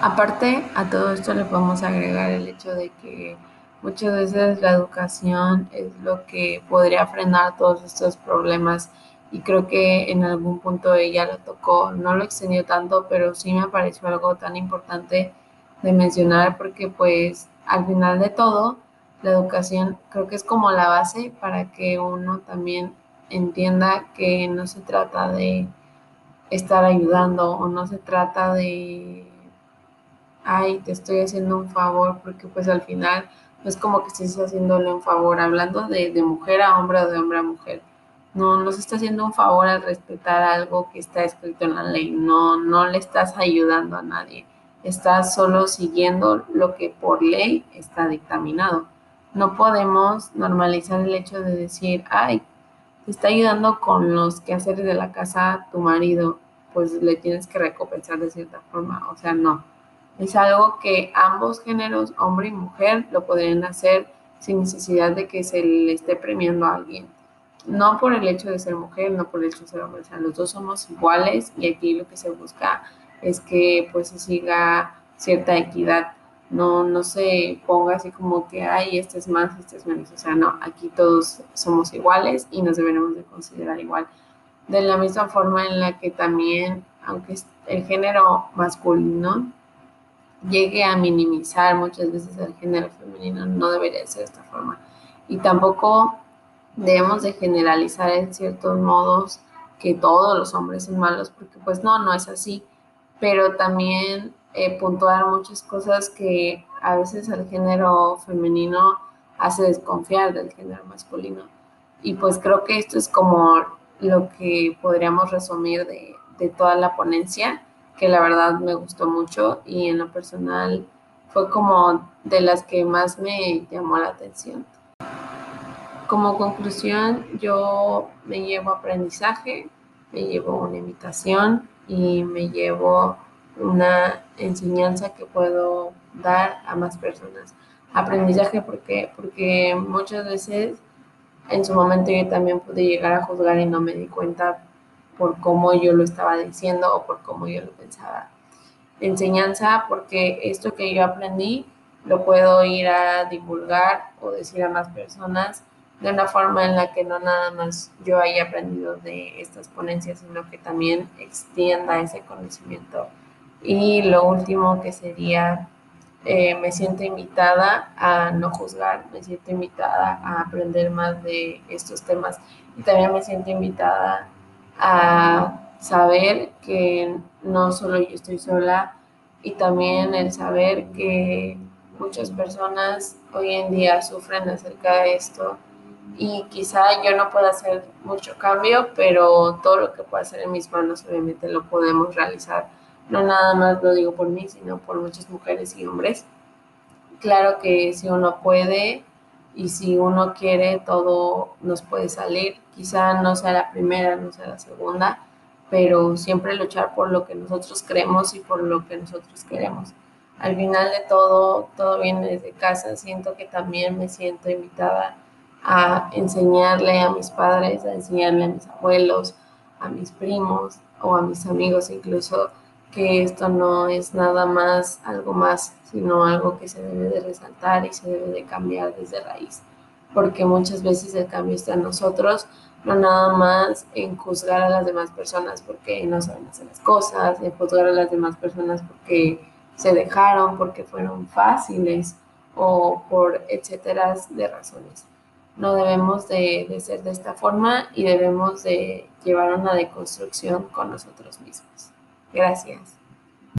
Aparte, a todo esto le podemos agregar el hecho de que muchas veces la educación es lo que podría frenar todos estos problemas y creo que en algún punto ella lo tocó, no lo extendió tanto, pero sí me pareció algo tan importante de mencionar porque pues al final de todo la educación creo que es como la base para que uno también entienda que no se trata de estar ayudando o no se trata de ay, te estoy haciendo un favor, porque pues al final no es como que estés haciéndole un favor, hablando de, mujer a hombre o de hombre a mujer. No, no se está haciendo un favor al respetar algo que está escrito en la ley, no, no le estás ayudando a nadie, estás solo siguiendo lo que por ley está dictaminado. No podemos normalizar el hecho de decir, ay, te está ayudando con los quehaceres de la casa tu marido, pues le tienes que recompensar de cierta forma, o sea, no es algo que ambos géneros, hombre y mujer, lo podrían hacer sin necesidad de que se le esté premiando a alguien. No por el hecho de ser mujer, no por el hecho de ser hombre, o sea, los dos somos iguales y aquí lo que se busca es que pues se siga cierta equidad. No, no se ponga así como que, ay, este es más, este es menos. O sea, no, aquí todos somos iguales y nos deberemos de considerar igual. De la misma forma en la que también, aunque el género masculino llegue a minimizar muchas veces el género femenino, no debería ser de esta forma. Y tampoco debemos de generalizar en ciertos modos que todos los hombres son malos, porque pues no, no es así, pero también eh, puntuar muchas cosas que a veces el género femenino hace desconfiar del género masculino. Y pues creo que esto es como lo que podríamos resumir de, de toda la ponencia que la verdad me gustó mucho y en lo personal fue como de las que más me llamó la atención. Como conclusión, yo me llevo aprendizaje, me llevo una invitación y me llevo una enseñanza que puedo dar a más personas. Aprendizaje porque, porque muchas veces en su momento yo también pude llegar a juzgar y no me di cuenta por cómo yo lo estaba diciendo o por cómo yo lo pensaba. Enseñanza, porque esto que yo aprendí lo puedo ir a divulgar o decir a más personas de una forma en la que no nada más yo haya aprendido de estas ponencias, sino que también extienda ese conocimiento. Y lo último que sería, eh, me siento invitada a no juzgar, me siento invitada a aprender más de estos temas y también me siento invitada saber que no solo yo estoy sola y también el saber que muchas personas hoy en día sufren acerca de esto y quizá yo no pueda hacer mucho cambio, pero todo lo que pueda hacer en mis manos obviamente lo podemos realizar. No nada más lo digo por mí, sino por muchas mujeres y hombres. Claro que si uno puede y si uno quiere, todo nos puede salir quizá no sea la primera, no sea la segunda, pero siempre luchar por lo que nosotros creemos y por lo que nosotros queremos. Al final de todo, todo viene desde casa. Siento que también me siento invitada a enseñarle a mis padres, a enseñarle a mis abuelos, a mis primos o a mis amigos incluso que esto no es nada más algo más, sino algo que se debe de resaltar y se debe de cambiar desde raíz, porque muchas veces el cambio está en nosotros, no nada más en juzgar a las demás personas porque no saben hacer las cosas, en juzgar a las demás personas porque se dejaron, porque fueron fáciles o por etcétera de razones. No debemos de, de ser de esta forma y debemos de llevar una deconstrucción con nosotros mismos. Gracias.